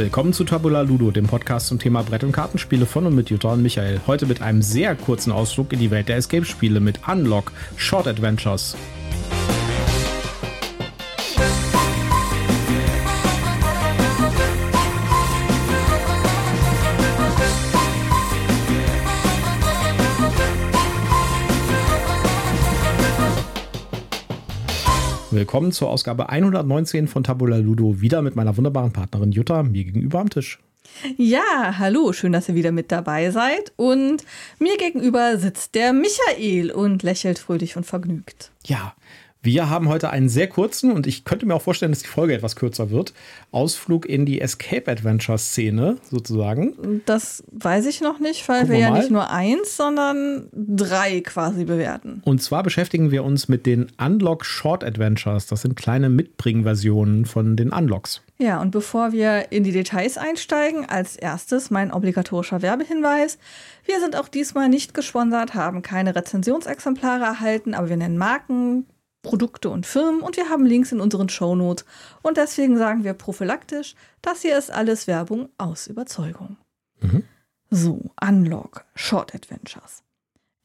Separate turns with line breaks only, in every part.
Willkommen zu Tabula Ludo, dem Podcast zum Thema Brett- und Kartenspiele von und mit Jutta und Michael. Heute mit einem sehr kurzen Ausflug in die Welt der Escape-Spiele mit Unlock Short Adventures. Willkommen zur Ausgabe 119 von Tabula Ludo, wieder mit meiner wunderbaren Partnerin Jutta, mir gegenüber am Tisch.
Ja, hallo, schön, dass ihr wieder mit dabei seid. Und mir gegenüber sitzt der Michael und lächelt fröhlich und vergnügt.
Ja, wir haben heute einen sehr kurzen und ich könnte mir auch vorstellen, dass die Folge etwas kürzer wird. Ausflug in die Escape-Adventure-Szene sozusagen.
Das weiß ich noch nicht, weil Gucken wir ja nicht nur eins, sondern drei quasi bewerten.
Und zwar beschäftigen wir uns mit den Unlock Short Adventures. Das sind kleine Mitbringversionen von den Unlocks.
Ja, und bevor wir in die Details einsteigen, als erstes mein obligatorischer Werbehinweis. Wir sind auch diesmal nicht gesponsert, haben keine Rezensionsexemplare erhalten, aber wir nennen Marken, Produkte und Firmen und wir haben Links in unseren Shownotes und deswegen sagen wir prophylaktisch, das hier ist alles Werbung aus Überzeugung. Mhm. So, Unlock, Short Adventures.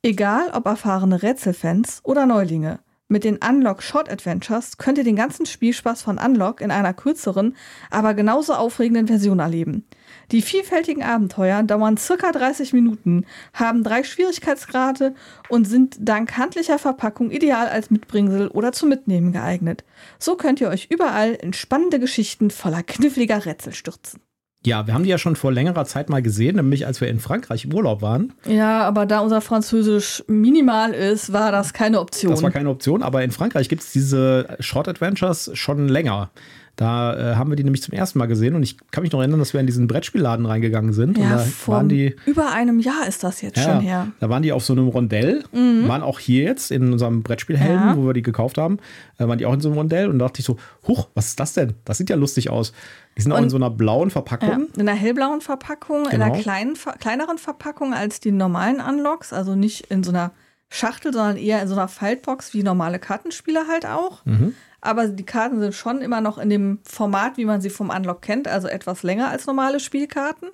Egal ob erfahrene Rätselfans oder Neulinge, mit den Unlock Short Adventures könnt ihr den ganzen Spielspaß von Unlock in einer kürzeren, aber genauso aufregenden Version erleben. Die vielfältigen Abenteuer dauern circa 30 Minuten, haben drei Schwierigkeitsgrade und sind dank handlicher Verpackung ideal als Mitbringsel oder zum Mitnehmen geeignet. So könnt ihr euch überall in spannende Geschichten voller kniffliger Rätsel stürzen.
Ja, wir haben die ja schon vor längerer Zeit mal gesehen, nämlich als wir in Frankreich im Urlaub waren.
Ja, aber da unser Französisch minimal ist, war das keine Option.
Das war keine Option, aber in Frankreich gibt es diese Short Adventures schon länger. Da äh, haben wir die nämlich zum ersten Mal gesehen und ich kann mich noch erinnern, dass wir in diesen Brettspielladen reingegangen sind.
Ja,
und
die. Über einem Jahr ist das jetzt ja, schon her.
Da waren die auf so einem Rondell, mhm. waren auch hier jetzt in unserem Brettspielhelden, ja. wo wir die gekauft haben, äh, waren die auch in so einem Rondell und da dachte ich so, huch, was ist das denn? Das sieht ja lustig aus. Die sind auch in so einer blauen Verpackung. Ja,
in einer hellblauen Verpackung, genau. in einer kleinen, kleineren Verpackung als die normalen Unlocks, also nicht in so einer Schachtel, sondern eher in so einer Faltbox wie normale Kartenspiele halt auch. Mhm aber die Karten sind schon immer noch in dem Format, wie man sie vom Unlock kennt, also etwas länger als normale Spielkarten.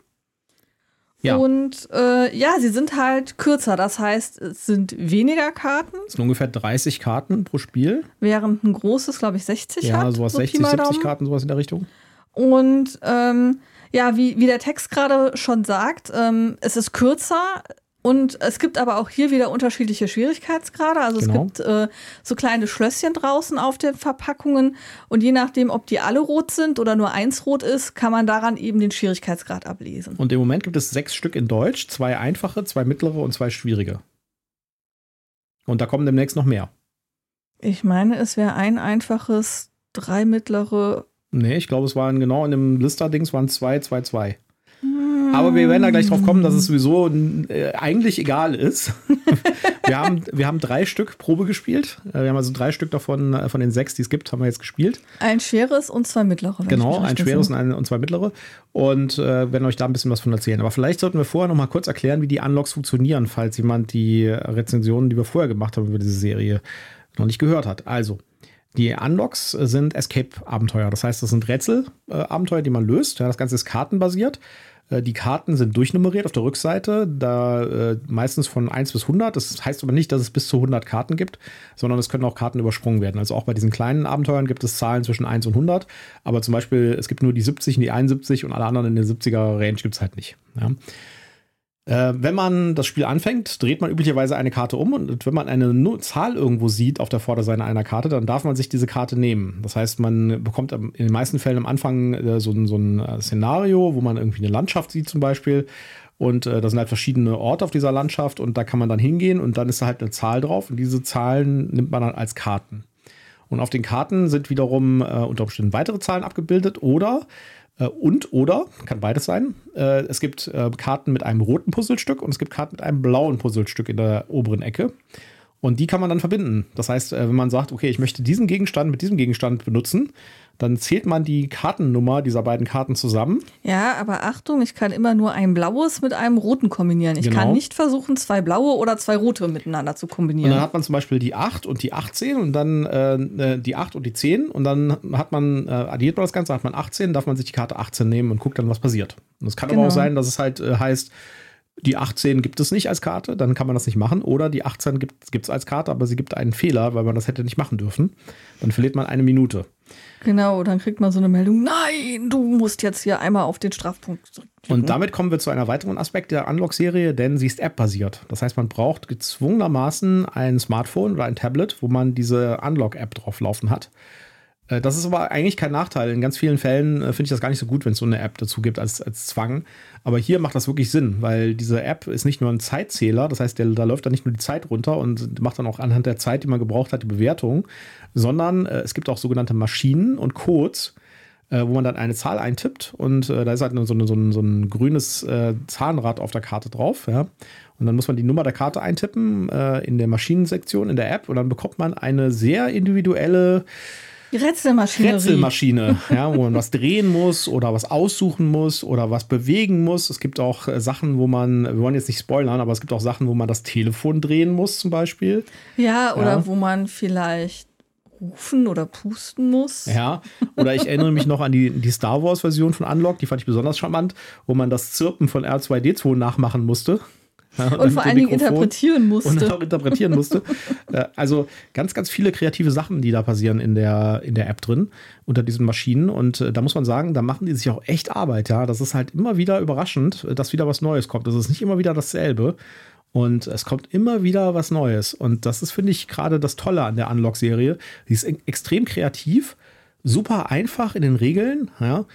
Ja. Und äh, ja, sie sind halt kürzer. Das heißt, es sind weniger Karten.
Es sind ungefähr 30 Karten pro Spiel.
Während ein großes, glaube ich, 60
ja,
hat.
Ja, sowas so 60, 70 Karten, sowas in der Richtung.
Und ähm, ja, wie, wie der Text gerade schon sagt, ähm, es ist kürzer. Und es gibt aber auch hier wieder unterschiedliche Schwierigkeitsgrade. Also genau. es gibt äh, so kleine Schlösschen draußen auf den Verpackungen. Und je nachdem, ob die alle rot sind oder nur eins rot ist, kann man daran eben den Schwierigkeitsgrad ablesen.
Und im Moment gibt es sechs Stück in Deutsch, zwei einfache, zwei mittlere und zwei schwierige. Und da kommen demnächst noch mehr.
Ich meine, es wäre ein einfaches, drei mittlere.
Nee, ich glaube, es waren genau in dem Lister-Dings waren zwei, zwei, zwei. Aber wir werden da gleich drauf kommen, dass es sowieso äh, eigentlich egal ist. wir, haben, wir haben drei Stück Probe gespielt. Äh, wir haben also drei Stück davon, äh, von den sechs, die es gibt, haben wir jetzt gespielt.
Ein schweres und zwei mittlere.
Genau, ein schweres und, ein, und zwei mittlere. Und äh, werden euch da ein bisschen was von erzählen. Aber vielleicht sollten wir vorher noch mal kurz erklären, wie die Unlocks funktionieren, falls jemand die Rezensionen, die wir vorher gemacht haben über diese Serie, noch nicht gehört hat. Also, die Unlocks sind Escape-Abenteuer. Das heißt, das sind Rätsel-Abenteuer, die man löst. Ja, das Ganze ist kartenbasiert. Äh, die Karten sind durchnummeriert auf der Rückseite, da äh, meistens von 1 bis 100. Das heißt aber nicht, dass es bis zu 100 Karten gibt, sondern es können auch Karten übersprungen werden. Also auch bei diesen kleinen Abenteuern gibt es Zahlen zwischen 1 und 100. Aber zum Beispiel, es gibt nur die 70 und die 71 und alle anderen in der 70er Range gibt es halt nicht. Ja. Äh, wenn man das Spiel anfängt, dreht man üblicherweise eine Karte um und wenn man eine Zahl irgendwo sieht auf der Vorderseite einer Karte, dann darf man sich diese Karte nehmen. Das heißt, man bekommt in den meisten Fällen am Anfang äh, so, ein, so ein äh, Szenario, wo man irgendwie eine Landschaft sieht zum Beispiel und äh, da sind halt verschiedene Orte auf dieser Landschaft und da kann man dann hingehen und dann ist da halt eine Zahl drauf und diese Zahlen nimmt man dann als Karten. Und auf den Karten sind wiederum äh, unter Umständen weitere Zahlen abgebildet oder und oder, kann beides sein. Äh, es gibt äh, Karten mit einem roten Puzzlestück und es gibt Karten mit einem blauen Puzzlestück in der oberen Ecke. Und die kann man dann verbinden. Das heißt, äh, wenn man sagt, okay, ich möchte diesen Gegenstand mit diesem Gegenstand benutzen, dann zählt man die Kartennummer dieser beiden Karten zusammen.
Ja, aber Achtung, ich kann immer nur ein blaues mit einem roten kombinieren. Ich genau. kann nicht versuchen, zwei blaue oder zwei rote miteinander zu kombinieren.
Und dann hat man zum Beispiel die 8 und die 18 und dann äh, die 8 und die 10 und dann hat man, äh, addiert man das Ganze, hat man 18, darf man sich die Karte 18 nehmen und guckt dann, was passiert. Und es kann genau. aber auch genau. sein, dass es halt äh, heißt, die 18 gibt es nicht als Karte, dann kann man das nicht machen. Oder die 18 gibt es als Karte, aber sie gibt einen Fehler, weil man das hätte nicht machen dürfen. Dann verliert man eine Minute.
Genau, dann kriegt man so eine Meldung, nein, du musst jetzt hier einmal auf den Strafpunkt
drücken. Und damit kommen wir zu einer weiteren Aspekt der Unlock-Serie, denn sie ist App-basiert. Das heißt, man braucht gezwungenermaßen ein Smartphone oder ein Tablet, wo man diese Unlock-App drauf laufen hat. Äh, das ist aber eigentlich kein Nachteil. In ganz vielen Fällen äh, finde ich das gar nicht so gut, wenn es so eine App dazu gibt als, als Zwang. Aber hier macht das wirklich Sinn, weil diese App ist nicht nur ein Zeitzähler, das heißt, der, da läuft dann nicht nur die Zeit runter und macht dann auch anhand der Zeit, die man gebraucht hat, die Bewertung, sondern äh, es gibt auch sogenannte Maschinen und Codes, äh, wo man dann eine Zahl eintippt und äh, da ist halt so, so, so, ein, so ein grünes äh, Zahnrad auf der Karte drauf. Ja? Und dann muss man die Nummer der Karte eintippen in der Maschinensektion in der App und dann bekommt man eine sehr individuelle
Rätselmaschine.
Rätselmaschine, ja, wo man was drehen muss oder was aussuchen muss oder was bewegen muss. Es gibt auch äh, Sachen, wo man, wir wollen jetzt nicht spoilern, aber es gibt auch Sachen, wo man das Telefon drehen muss, zum Beispiel.
Ja, oder ja. wo man vielleicht rufen oder pusten muss.
Ja, oder ich erinnere mich noch an die, die Star Wars-Version von Unlock, die fand ich besonders charmant, wo man das Zirpen von R2D2 nachmachen musste.
Ja, und, vor allen Dingen interpretieren musste.
Und auch interpretieren musste. Äh, also ganz, ganz viele kreative Sachen, die da passieren in der, in der App drin, unter diesen Maschinen. Und äh, da muss man sagen, da machen die sich auch echt Arbeit. Ja, das ist halt immer wieder überraschend, dass wieder was Neues kommt. Das ist nicht immer wieder dasselbe. Und es kommt immer wieder was Neues. Und das ist, finde ich, gerade das Tolle an der Unlock-Serie. Sie ist extrem kreativ, super einfach in den Regeln. Ja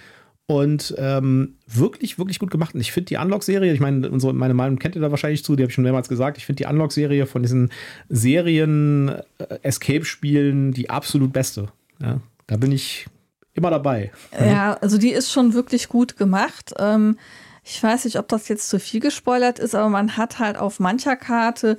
und ähm, wirklich, wirklich gut gemacht. Und ich finde die Unlock-Serie, ich meine, unsere, meine Meinung kennt ihr da wahrscheinlich zu, die habe ich schon mehrmals gesagt. Ich finde die Unlock-Serie von diesen Serien-Escape-Spielen äh, die absolut beste. Ja, da bin ich immer dabei.
Ja, also die ist schon wirklich gut gemacht. Ähm, ich weiß nicht, ob das jetzt zu viel gespoilert ist, aber man hat halt auf mancher Karte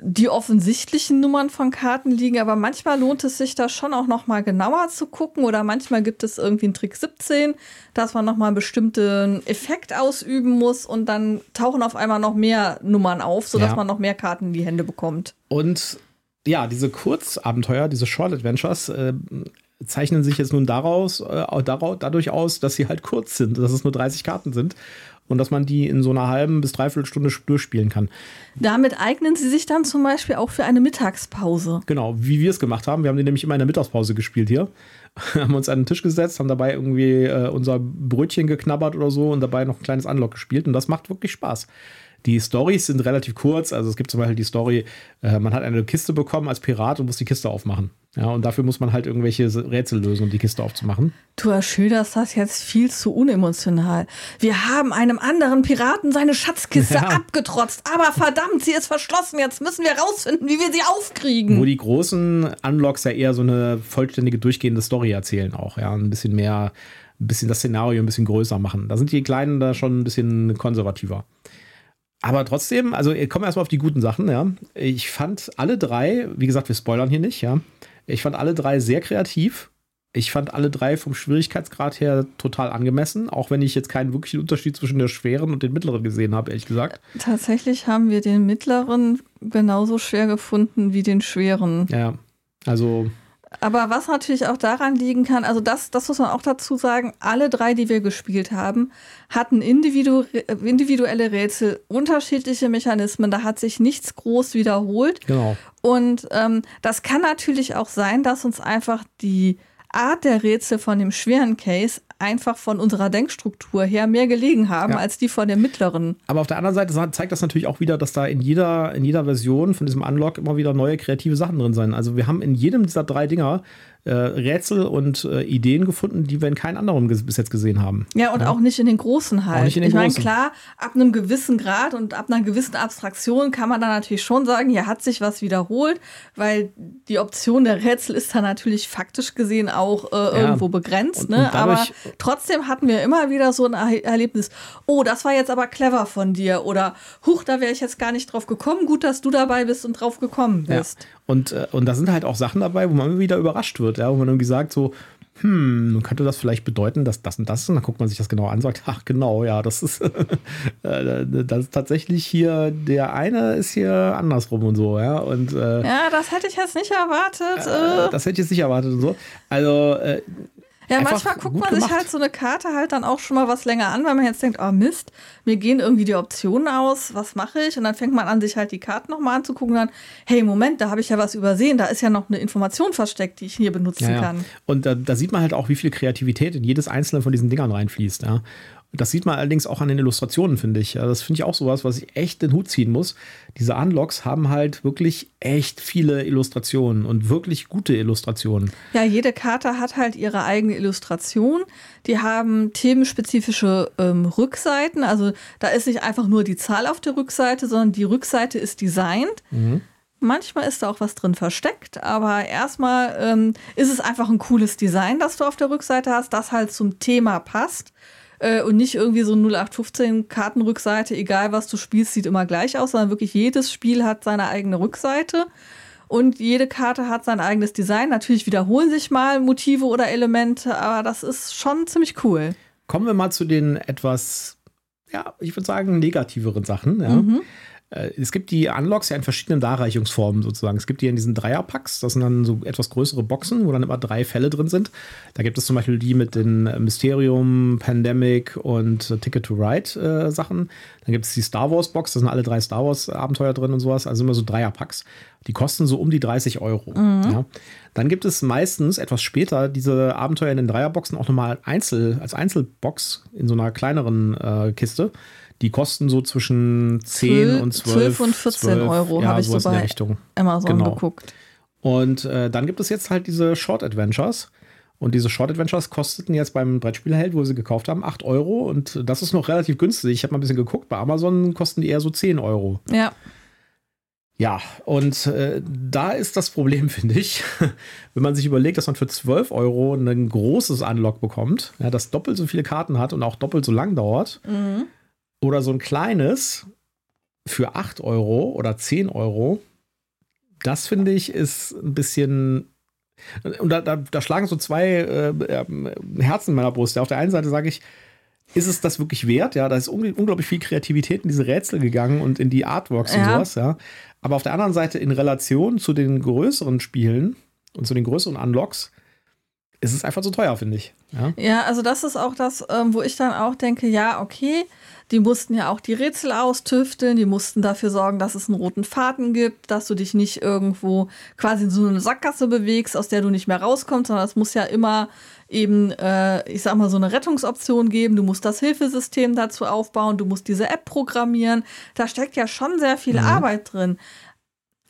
die offensichtlichen Nummern von Karten liegen, aber manchmal lohnt es sich da schon auch noch mal genauer zu gucken oder manchmal gibt es irgendwie einen Trick 17, dass man noch mal einen bestimmten Effekt ausüben muss und dann tauchen auf einmal noch mehr Nummern auf, sodass ja. man noch mehr Karten in die Hände bekommt.
Und ja, diese Kurzabenteuer, diese Short Adventures äh, zeichnen sich jetzt nun daraus, äh, dadurch aus, dass sie halt kurz sind, dass es nur 30 Karten sind und dass man die in so einer halben bis dreiviertel Stunde durchspielen kann.
Damit eignen sie sich dann zum Beispiel auch für eine Mittagspause.
Genau, wie wir es gemacht haben. Wir haben die nämlich immer in der Mittagspause gespielt hier. haben uns an den Tisch gesetzt, haben dabei irgendwie äh, unser Brötchen geknabbert oder so und dabei noch ein kleines Unlock gespielt und das macht wirklich Spaß. Die Stories sind relativ kurz. Also es gibt zum Beispiel die Story, äh, man hat eine Kiste bekommen als Pirat und muss die Kiste aufmachen. Ja, und dafür muss man halt irgendwelche Rätsel lösen, um die Kiste aufzumachen.
Du schilderst das jetzt viel zu unemotional. Wir haben einem anderen Piraten seine Schatzkiste ja. abgetrotzt, aber verdammt, sie ist verschlossen. Jetzt müssen wir rausfinden, wie wir sie aufkriegen.
Wo die großen Unlocks ja eher so eine vollständige, durchgehende Story erzählen auch. Ja, ein bisschen mehr, ein bisschen das Szenario ein bisschen größer machen. Da sind die Kleinen da schon ein bisschen konservativer. Aber trotzdem, also kommen wir erstmal auf die guten Sachen, ja. Ich fand alle drei, wie gesagt, wir spoilern hier nicht, ja. Ich fand alle drei sehr kreativ. Ich fand alle drei vom Schwierigkeitsgrad her total angemessen, auch wenn ich jetzt keinen wirklichen Unterschied zwischen der schweren und den mittleren gesehen habe, ehrlich gesagt.
Tatsächlich haben wir den mittleren genauso schwer gefunden wie den schweren.
Ja, also
aber was natürlich auch daran liegen kann, also das, das muss man auch dazu sagen, alle drei, die wir gespielt haben, hatten individu individuelle Rätsel, unterschiedliche Mechanismen, da hat sich nichts groß wiederholt.
Genau.
Und ähm, das kann natürlich auch sein, dass uns einfach die Art der Rätsel von dem schweren Case einfach von unserer Denkstruktur her mehr gelegen haben ja. als die von der mittleren.
Aber auf der anderen Seite zeigt das natürlich auch wieder, dass da in jeder, in jeder Version von diesem Unlock immer wieder neue kreative Sachen drin sind. Also wir haben in jedem dieser drei Dinger äh, Rätsel und äh, Ideen gefunden, die wir in keinem anderen bis jetzt gesehen haben.
Ja, und ja. auch nicht in den großen halt.
nicht in den
ich meine, klar, ab einem gewissen Grad und ab einer gewissen Abstraktion kann man dann natürlich schon sagen, hier hat sich was wiederholt, weil die Option der Rätsel ist dann natürlich faktisch gesehen auch äh, ja. irgendwo begrenzt.
Und,
ne?
und
aber trotzdem hatten wir immer wieder so ein Erlebnis, oh, das war jetzt aber clever von dir oder huch, da wäre ich jetzt gar nicht drauf gekommen, gut, dass du dabei bist und drauf gekommen bist.
Ja. Und, äh, und da sind halt auch Sachen dabei, wo man immer wieder überrascht wird, ja, wo man irgendwie sagt, so, hm, könnte das vielleicht bedeuten, dass das und das ist? Und dann guckt man sich das genau an und sagt, ach genau, ja, das ist, äh, das ist tatsächlich hier, der eine ist hier andersrum und so, ja. Und, äh,
ja, das hätte ich jetzt nicht erwartet.
Äh, das hätte ich jetzt nicht erwartet und so. Also, äh,
ja, manchmal guckt man gemacht. sich halt so eine Karte halt dann auch schon mal was länger an, weil man jetzt denkt, oh Mist, mir gehen irgendwie die Optionen aus, was mache ich? Und dann fängt man an, sich halt die Karten nochmal anzugucken und dann, hey, Moment, da habe ich ja was übersehen, da ist ja noch eine Information versteckt, die ich hier benutzen ja, ja. kann.
Und da, da, sieht man halt auch, wie viel Kreativität in jedes einzelne von diesen Dingern reinfließt, ja. Das sieht man allerdings auch an den Illustrationen, finde ich. Das finde ich auch sowas, was ich echt den Hut ziehen muss. Diese Unlocks haben halt wirklich echt viele Illustrationen und wirklich gute Illustrationen.
Ja, jede Karte hat halt ihre eigene Illustration. Die haben themenspezifische ähm, Rückseiten. Also da ist nicht einfach nur die Zahl auf der Rückseite, sondern die Rückseite ist designt. Mhm. Manchmal ist da auch was drin versteckt, aber erstmal ähm, ist es einfach ein cooles Design, das du auf der Rückseite hast, das halt zum Thema passt äh, und nicht irgendwie so 0815 Kartenrückseite, egal was du spielst, sieht immer gleich aus, sondern wirklich jedes Spiel hat seine eigene Rückseite. Und jede Karte hat sein eigenes Design. Natürlich wiederholen sich mal Motive oder Elemente, aber das ist schon ziemlich cool.
Kommen wir mal zu den etwas, ja, ich würde sagen, negativeren Sachen. Ja. Mhm. Äh, es gibt die Unlocks ja in verschiedenen Darreichungsformen sozusagen. Es gibt die in diesen Dreierpacks, das sind dann so etwas größere Boxen, wo dann immer drei Fälle drin sind. Da gibt es zum Beispiel die mit den Mysterium, Pandemic und Ticket to Ride äh, Sachen. Dann gibt es die Star Wars Box, da sind alle drei Star Wars Abenteuer drin und sowas, also immer so Dreierpacks. Die kosten so um die 30 Euro. Mhm. Ja. Dann gibt es meistens etwas später diese Abenteuer in den Dreierboxen auch nochmal einzel, als Einzelbox in so einer kleineren äh, Kiste. Die kosten so zwischen 10 und 12. 12
und 14 12, Euro
ja,
habe ich so bei
Richtung.
Amazon genau. geguckt.
Und äh, dann gibt es jetzt halt diese Short Adventures. Und diese Short Adventures kosteten jetzt beim Brettspielheld, wo wir sie gekauft haben, 8 Euro. Und das ist noch relativ günstig. Ich habe mal ein bisschen geguckt. Bei Amazon kosten die eher so 10 Euro.
Ja.
Ja, und äh, da ist das Problem, finde ich, wenn man sich überlegt, dass man für 12 Euro ein großes Unlock bekommt, ja, das doppelt so viele Karten hat und auch doppelt so lang dauert. Mhm. Oder so ein kleines für 8 Euro oder 10 Euro. Das finde ich ist ein bisschen. Und da, da, da schlagen so zwei äh, Herzen in meiner Brust. Ja, auf der einen Seite sage ich, ist es das wirklich wert? Ja, da ist unglaublich viel Kreativität in diese Rätsel gegangen und in die Artworks ja. und sowas, ja. Aber auf der anderen Seite in Relation zu den größeren Spielen und zu den größeren Unlocks ist es einfach zu teuer, finde ich. Ja?
ja, also das ist auch das, ähm, wo ich dann auch denke, ja, okay, die mussten ja auch die Rätsel austüfteln, die mussten dafür sorgen, dass es einen roten Faden gibt, dass du dich nicht irgendwo quasi in so eine Sackgasse bewegst, aus der du nicht mehr rauskommst, sondern es muss ja immer eben, äh, ich sag mal, so eine Rettungsoption geben. Du musst das Hilfesystem dazu aufbauen, du musst diese App programmieren. Da steckt ja schon sehr viel mhm. Arbeit drin.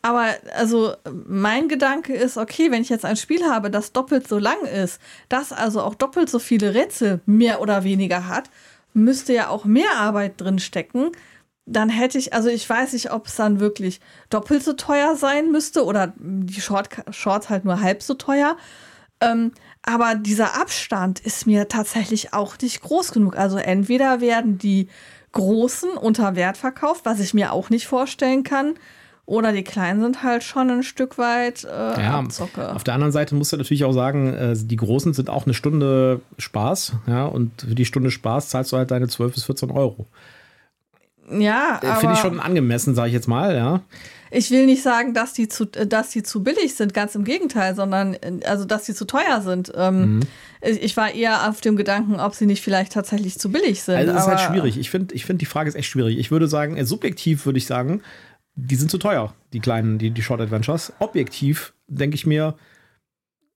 Aber also mein Gedanke ist, okay, wenn ich jetzt ein Spiel habe, das doppelt so lang ist, das also auch doppelt so viele Rätsel mehr oder weniger hat müsste ja auch mehr Arbeit drin stecken. Dann hätte ich, also ich weiß nicht, ob es dann wirklich doppelt so teuer sein müsste oder die Short, Shorts halt nur halb so teuer. Ähm, aber dieser Abstand ist mir tatsächlich auch nicht groß genug. Also entweder werden die großen unter Wert verkauft, was ich mir auch nicht vorstellen kann, oder die Kleinen sind halt schon ein Stück weit äh, ja, Abzocke.
Auf der anderen Seite musst du natürlich auch sagen, äh, die Großen sind auch eine Stunde Spaß. Ja, und für die Stunde Spaß zahlst du halt deine 12 bis 14 Euro.
Ja,
äh, Finde ich schon angemessen, sage ich jetzt mal, ja.
Ich will nicht sagen, dass die, zu, äh, dass die zu billig sind, ganz im Gegenteil, sondern äh, also, dass die zu teuer sind. Ähm, mhm. Ich war eher auf dem Gedanken, ob sie nicht vielleicht tatsächlich zu billig sind.
Also, das ist halt schwierig. Ich finde, ich find, die Frage ist echt schwierig. Ich würde sagen, subjektiv würde ich sagen, die sind zu teuer, die kleinen, die, die Short Adventures. Objektiv denke ich mir,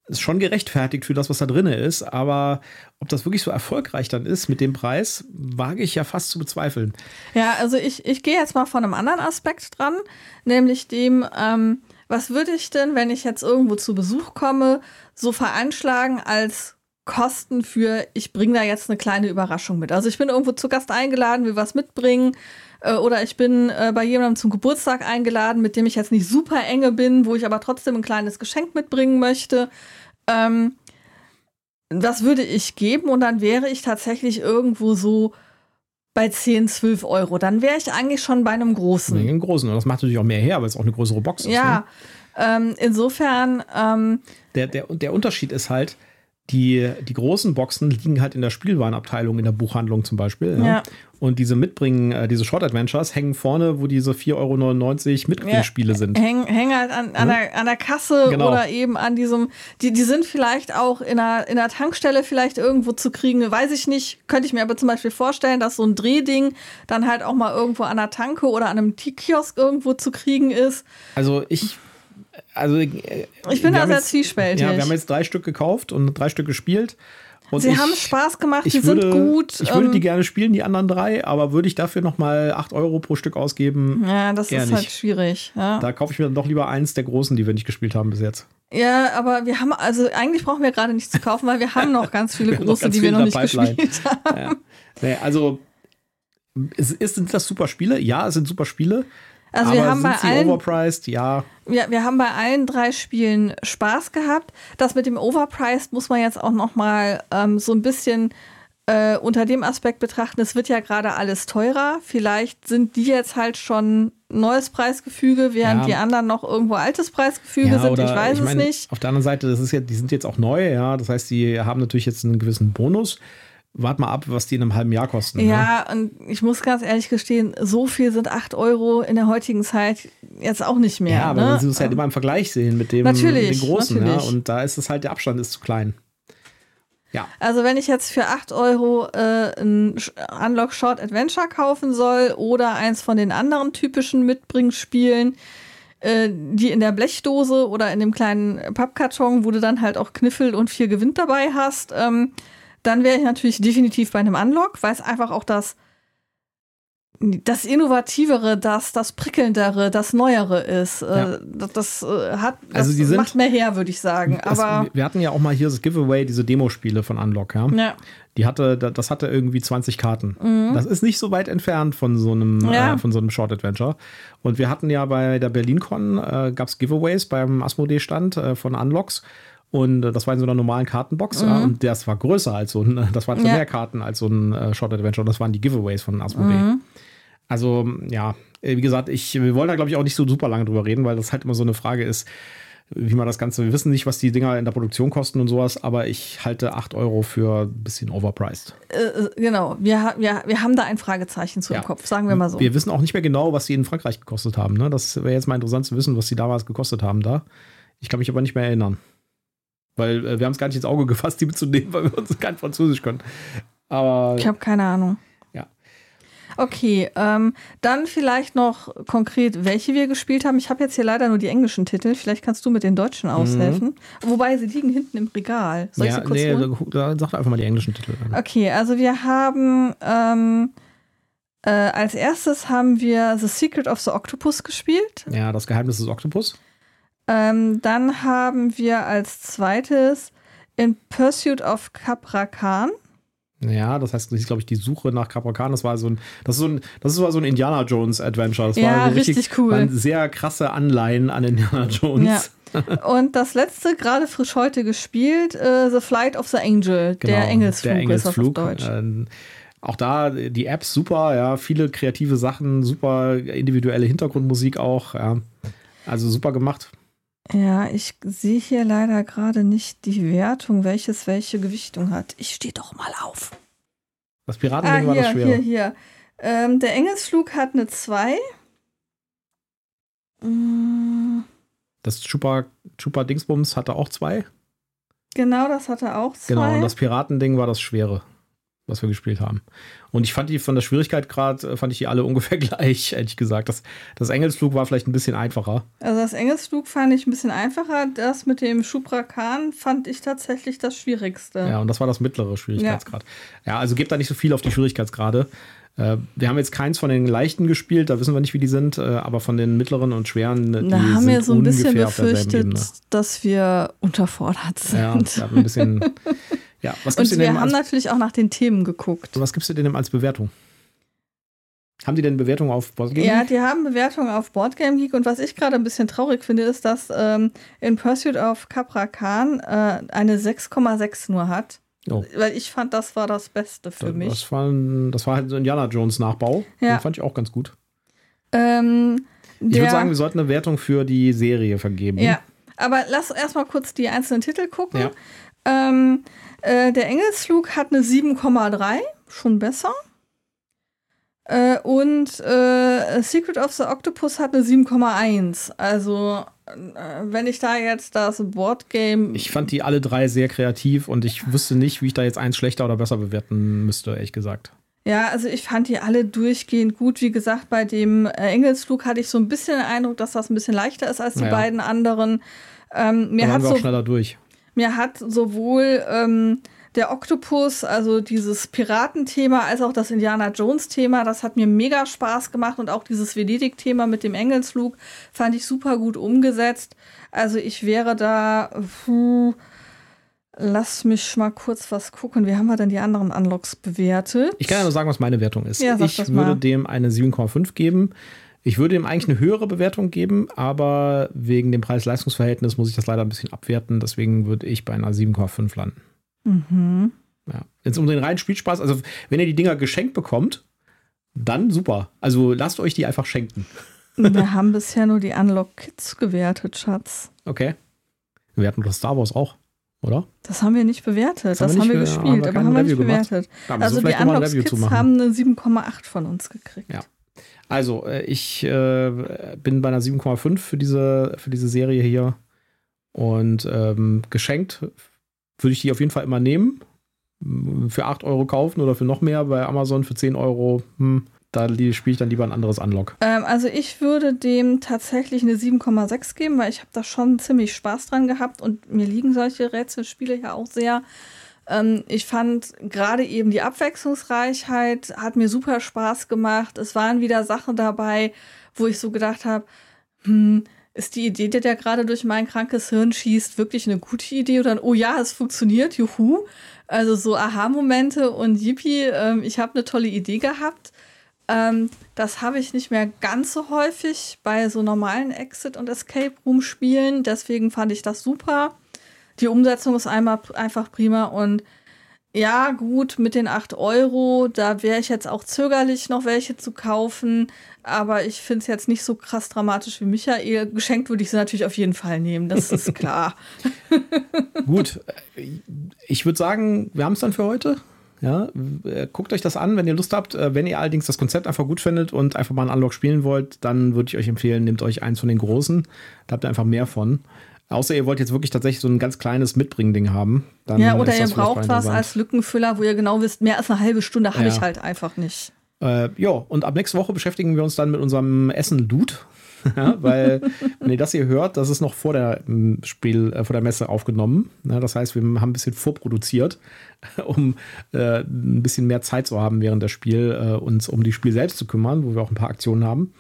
ist schon gerechtfertigt für das, was da drin ist, aber ob das wirklich so erfolgreich dann ist mit dem Preis, wage ich ja fast zu bezweifeln.
Ja, also ich, ich gehe jetzt mal von einem anderen Aspekt dran, nämlich dem, ähm, was würde ich denn, wenn ich jetzt irgendwo zu Besuch komme, so veranschlagen als Kosten für, ich bringe da jetzt eine kleine Überraschung mit. Also ich bin irgendwo zu Gast eingeladen, will was mitbringen äh, oder ich bin äh, bei jemandem zum Geburtstag eingeladen, mit dem ich jetzt nicht super enge bin, wo ich aber trotzdem ein kleines Geschenk mitbringen möchte. Ähm, was würde ich geben? Und dann wäre ich tatsächlich irgendwo so bei 10, 12 Euro. Dann wäre ich eigentlich schon bei einem großen.
Nee, einem großen. Und das macht natürlich auch mehr her, weil es auch eine größere Box ist.
Ja, ne? ähm, insofern. Ähm,
der, der, der Unterschied ist halt, die, die großen Boxen liegen halt in der Spielwarenabteilung, in der Buchhandlung zum Beispiel. Ja. ja. Und diese Mitbringen, äh, diese Short Adventures hängen vorne, wo diese 4,99 Euro Mitbringspiele ja, sind.
Hängen, hängen halt an, an, der, an der Kasse genau. oder eben an diesem, die, die sind vielleicht auch in einer, in einer Tankstelle vielleicht irgendwo zu kriegen, weiß ich nicht. Könnte ich mir aber zum Beispiel vorstellen, dass so ein Drehding dann halt auch mal irgendwo an der Tanke oder an einem Kiosk irgendwo zu kriegen ist.
Also ich also äh,
ich bin da sehr zwiespältig.
Ja, wir haben jetzt drei Stück gekauft und drei Stück gespielt.
Und Sie ich, haben Spaß gemacht, die würde, sind gut.
Ich würde ähm, die gerne spielen, die anderen drei, aber würde ich dafür nochmal 8 Euro pro Stück ausgeben?
Ja, das ist halt schwierig. Ja.
Da kaufe ich mir dann doch lieber eins der großen, die wir nicht gespielt haben bis jetzt.
Ja, aber wir haben, also eigentlich brauchen wir gerade nichts zu kaufen, weil wir haben noch ganz viele große, ganz die wir noch nicht Pipeline. gespielt haben. Ja.
Nee, also, ist, sind das super Spiele? Ja, es sind super Spiele.
Also Aber wir haben bei allen,
overpriced, ja.
Wir, wir haben bei allen drei Spielen Spaß gehabt. Das mit dem overpriced muss man jetzt auch noch mal ähm, so ein bisschen äh, unter dem Aspekt betrachten. Es wird ja gerade alles teurer. Vielleicht sind die jetzt halt schon neues Preisgefüge, während ja. die anderen noch irgendwo altes Preisgefüge ja, sind. Ich weiß ich mein, es nicht.
Auf der anderen Seite, das ist ja, die sind jetzt auch neu, ja. Das heißt, die haben natürlich jetzt einen gewissen Bonus wart mal ab, was die in einem halben Jahr kosten.
Ja, ne? und ich muss ganz ehrlich gestehen, so viel sind 8 Euro in der heutigen Zeit jetzt auch nicht mehr.
Ja, aber
ne?
man muss es halt immer im Vergleich sehen mit dem
natürlich,
den großen.
Natürlich.
Ja, und da ist es halt, der Abstand ist zu klein. Ja.
Also wenn ich jetzt für 8 Euro äh, ein Unlock Short Adventure kaufen soll oder eins von den anderen typischen Mitbringspielen, äh, die in der Blechdose oder in dem kleinen Pappkarton, wo du dann halt auch Kniffel und vier Gewinn dabei hast, ähm, dann wäre ich natürlich definitiv bei einem Unlock, weil es einfach auch das, das Innovativere, das, das Prickelndere, das Neuere ist. Äh, ja. Das, das, äh, hat, das also sind, macht mehr her, würde ich sagen. Aber
es, wir hatten ja auch mal hier das Giveaway, diese Demospiele von Unlock, ja. ja. Die hatte, das hatte irgendwie 20 Karten. Mhm. Das ist nicht so weit entfernt von so einem, ja. äh, von so einem Short Adventure. Und wir hatten ja bei der BerlinCon, äh, gab es Giveaways beim Asmodee-Stand äh, von Unlocks. Und äh, das war in so einer normalen Kartenbox. Mhm. Ja, und das war größer als so ein, das waren ja. mehr Karten als so ein äh, Short Adventure. Und das waren die Giveaways von Asmodee. Mhm. Also, ja, äh, wie gesagt, ich, wir wollen da, glaube ich, auch nicht so super lange drüber reden, weil das halt immer so eine Frage ist, wie man das Ganze, wir wissen nicht, was die Dinger in der Produktion kosten und sowas, aber ich halte 8 Euro für ein bisschen overpriced.
Äh, genau, wir, wir, wir haben da ein Fragezeichen zu ja. im Kopf, sagen wir mal so.
Wir wissen auch nicht mehr genau, was sie in Frankreich gekostet haben. Ne? Das wäre jetzt mal interessant zu wissen, was sie damals gekostet haben da. Ich kann mich aber nicht mehr erinnern. Weil äh, wir haben es gar nicht ins Auge gefasst, die mitzunehmen, weil wir uns kein Französisch können. Aber.
Ich habe keine Ahnung.
Ja.
Okay, ähm, dann vielleicht noch konkret, welche wir gespielt haben. Ich habe jetzt hier leider nur die englischen Titel. Vielleicht kannst du mit den deutschen aushelfen. Mhm. Wobei sie liegen hinten im Regal. Soll ja, ich sie kurz nee, holen?
Sag einfach mal die englischen Titel.
Okay, also wir haben ähm, äh, als erstes haben wir The Secret of the Octopus gespielt.
Ja, das Geheimnis des Octopus.
Ähm, dann haben wir als zweites In Pursuit of Capra Khan.
Ja, das heißt, das ist, glaube ich, die Suche nach Capra Khan. Das war so ein, das ist so ein, das war so ein Indiana Jones Adventure. Das
ja,
war
so richtig, richtig cool.
Waren sehr krasse Anleihen an Indiana Jones.
Ja. Und das letzte, gerade frisch heute gespielt, uh, The Flight of the Angel, genau, der Engelsflug, der Engelsflug ist auf Deutsch.
Ähm, auch da die Apps super, ja, viele kreative Sachen, super individuelle Hintergrundmusik auch, ja. Also super gemacht.
Ja, ich sehe hier leider gerade nicht die Wertung, welches welche Gewichtung hat. Ich stehe doch mal auf.
Das Piratending ah, war das schwer.
Hier, hier. Ähm, der Engelsflug hat eine 2.
Mm. Das Chupa, Chupa Dingsbums hatte auch 2.
Genau, das hatte auch 2.
Genau, und das Piratending war das Schwere was wir gespielt haben. Und ich fand die von der Schwierigkeit äh, fand ich die alle ungefähr gleich, ehrlich gesagt. Das, das Engelsflug war vielleicht ein bisschen einfacher.
Also das Engelsflug fand ich ein bisschen einfacher. Das mit dem Schubrakan fand ich tatsächlich das Schwierigste.
Ja, und das war das mittlere Schwierigkeitsgrad. Ja, ja also gebt da nicht so viel auf die Schwierigkeitsgrade. Äh, wir haben jetzt keins von den leichten gespielt, da wissen wir nicht, wie die sind, äh, aber von den mittleren und schweren,
Da
die
haben
sind
wir so ein bisschen befürchtet, dass wir unterfordert sind.
Ja, wir haben ein bisschen. Ja, was gibst
Und
du
wir
denn
haben natürlich auch nach den Themen geguckt.
was gibst du denn als Bewertung? Haben die denn Bewertung auf Boardgame?
Ja, die haben Bewertungen auf Boardgame Geek und was ich gerade ein bisschen traurig finde, ist, dass ähm, in Pursuit of Capra Khan äh, eine 6,6 nur hat.
Oh.
Weil ich fand, das war das Beste für
Das
mich.
war, ein, das war halt so ein Indiana Jones Nachbau.
Ja.
Den fand ich auch ganz gut.
Ähm,
Ich würde sagen, wir sollten eine Wertung für die Serie vergeben.
Ja, aber lass erstmal kurz die einzelnen Titel gucken.
Ja.
Ähm, äh, der Engelsflug hat eine 7,3, schon besser. Äh, und äh, Secret of the Octopus hat eine 7,1. Also, äh, wenn ich da jetzt das Boardgame.
Ich fand die alle drei sehr kreativ und ich wüsste nicht, wie ich da jetzt eins schlechter oder besser bewerten müsste, ehrlich gesagt.
Ja, also ich fand die alle durchgehend gut. Wie gesagt, bei dem äh, Engelsflug hatte ich so ein bisschen den Eindruck, dass das ein bisschen leichter ist als die
Ja.
beiden anderen. Ähm, mir hat so
auch schneller durch.
Mir hat sowohl ähm, der Oktopus, also dieses Piratenthema, als auch das Indiana Jones-Thema, das hat mir mega Spaß gemacht und auch dieses Venedig-Thema mit dem Engelsflug fand ich super gut umgesetzt. Also ich wäre da, puh, lass mich mal kurz was gucken. Wie haben wir denn die anderen Unlocks bewertet?
Ich kann ja nur sagen, was meine Wertung ist.
Ja,
ich würde dem eine 7,5 geben. Ich würde ihm eigentlich eine höhere Bewertung geben, aber wegen dem Preis-Leistungs-Verhältnis muss ich das leider ein bisschen abwerten. Deswegen würde ich bei einer 7,5 landen.
Mhm.
Ja. Jetzt um den reinen Spielspaß, also wenn ihr die Dinger geschenkt bekommt, dann super. Also lasst euch die einfach schenken.
Wir haben bisher nur die Unlock Kids gewertet, Schatz.
Okay. Wir hatten doch Star Wars auch, oder?
Das haben wir nicht bewertet.
Das haben
Das,
wir
haben wir
nicht ge-
gespielt,
haben wir
aber haben wir
Review
nicht
gemacht.
bewertet.
Da müssen
Also die
Review
Kids
machen.
haben eine 7,8 von uns gekriegt.
Ja. Also, äh, ich äh, bin bei einer 7,5 für diese, für diese Serie hier. Und ähm, geschenkt würde ich die auf jeden Fall immer nehmen. Für 8 Euro kaufen oder für noch mehr bei Amazon für 10 Euro. Hm, da spiele ich dann lieber ein anderes Unlock.
Ähm, also ich würde dem tatsächlich eine 7,6 geben, weil ich habe da schon ziemlich Spaß dran gehabt und mir liegen solche Rätselspiele ja auch sehr. Ähm, ich fand gerade eben die Abwechslungsreichheit hat mir super Spaß gemacht. Es waren wieder Sachen dabei, wo ich so gedacht habe, hm, ist die Idee, die da gerade durch mein krankes Hirn schießt, wirklich eine gute Idee? Oder oh ja, es funktioniert, juhu. Also so Aha-Momente und yippie, ähm, ich habe eine tolle Idee gehabt. Ähm, das habe ich nicht mehr ganz so häufig bei so normalen Exit- und Escape-Room-Spielen. Deswegen fand ich das super. Die Umsetzung ist einmal einfach prima und ja, gut, mit den 8 Euro, da wäre ich jetzt auch zögerlich, noch welche zu kaufen. Aber ich finde es jetzt nicht so krass dramatisch wie Michael. Geschenkt würde ich sie natürlich auf jeden Fall nehmen, das ist klar.
Gut, äh, ich würde sagen, wir haben es dann für heute. Ja, äh, guckt euch das an, wenn ihr Lust habt. Äh, Wenn ihr allerdings das Konzept einfach gut findet und einfach mal ein Unlock spielen wollt, dann würde ich euch empfehlen, nehmt euch eins von den großen. Da habt ihr einfach mehr von. Außer ihr wollt jetzt wirklich tatsächlich so ein ganz kleines Mitbringen-Ding haben. Dann
ja, oder ihr braucht was als Lückenfüller, wo ihr genau wisst, mehr als eine halbe Stunde habe
Ja.
ich halt einfach nicht.
Äh, ja, und ab nächste Woche beschäftigen wir uns dann mit unserem Essen-Dude. ja, weil, wenn ihr das hier hört, das ist noch vor der ähm, Spiel, äh, vor der Messe aufgenommen. Ja, das heißt, wir haben ein bisschen vorproduziert, um äh, ein bisschen mehr Zeit zu haben während des Spiel, äh, uns um die Spiel selbst zu kümmern, wo wir auch ein paar Aktionen haben.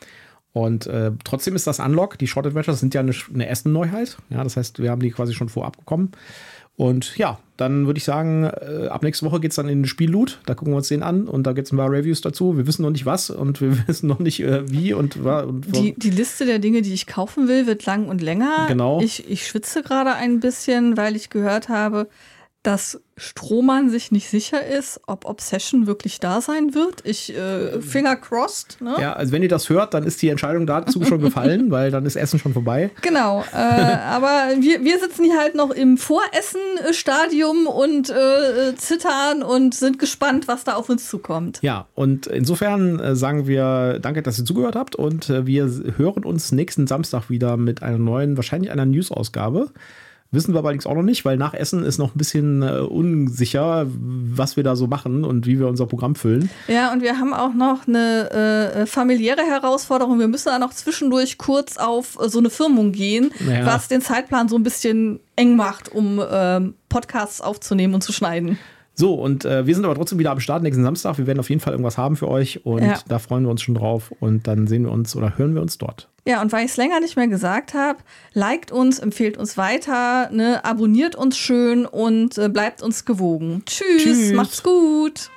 Und äh, trotzdem ist das Unlock, die Short Adventures sind ja eine, eine Essen-Neuheit. Ja, das heißt, wir haben die quasi schon vorab bekommen. Und ja, dann würde ich sagen, äh, ab nächste Woche geht es dann in den Spielloot. Da gucken wir uns den an und da gibt es ein paar Reviews dazu. Wir wissen noch nicht was und wir wissen noch nicht äh, wie und, und
Die, die Liste der Dinge, die ich kaufen will, wird lang und länger.
Genau.
Ich, ich schwitze gerade ein bisschen, weil ich gehört habe, dass Strohmann sich nicht sicher ist, ob Obsession wirklich da sein wird. Ich äh, Finger crossed. Ne?
Ja, also wenn ihr das hört, dann ist die Entscheidung dazu schon gefallen, weil dann ist Essen schon vorbei.
Genau, äh, aber wir, wir sitzen hier halt noch im Voressen-Stadium und äh, zittern und sind gespannt, was da auf uns zukommt.
Ja, und insofern äh, sagen wir danke, dass ihr zugehört habt und äh, wir hören uns nächsten Samstag wieder mit einer neuen, wahrscheinlich einer News-Ausgabe. Wissen wir allerdings auch noch nicht, weil nach Essen ist noch ein bisschen äh, unsicher, was wir da so machen und wie wir unser Programm füllen.
Ja, und wir haben auch noch eine äh, familiäre Herausforderung. Wir müssen da noch zwischendurch kurz auf äh, so eine Firmung gehen,
Ja.
was den Zeitplan so ein bisschen eng macht, um ähm, Podcasts aufzunehmen und zu schneiden.
So, und äh, wir sind aber trotzdem wieder am Start nächsten Samstag. Wir werden auf jeden Fall irgendwas haben für euch und ja. da freuen wir uns schon drauf. Und dann sehen wir uns oder hören wir uns dort.
Ja, und weil ich es länger nicht mehr gesagt habe, liked uns, empfehlt uns weiter, ne, abonniert uns schön und äh, bleibt uns gewogen. Tschüss, Tschüss. macht's gut.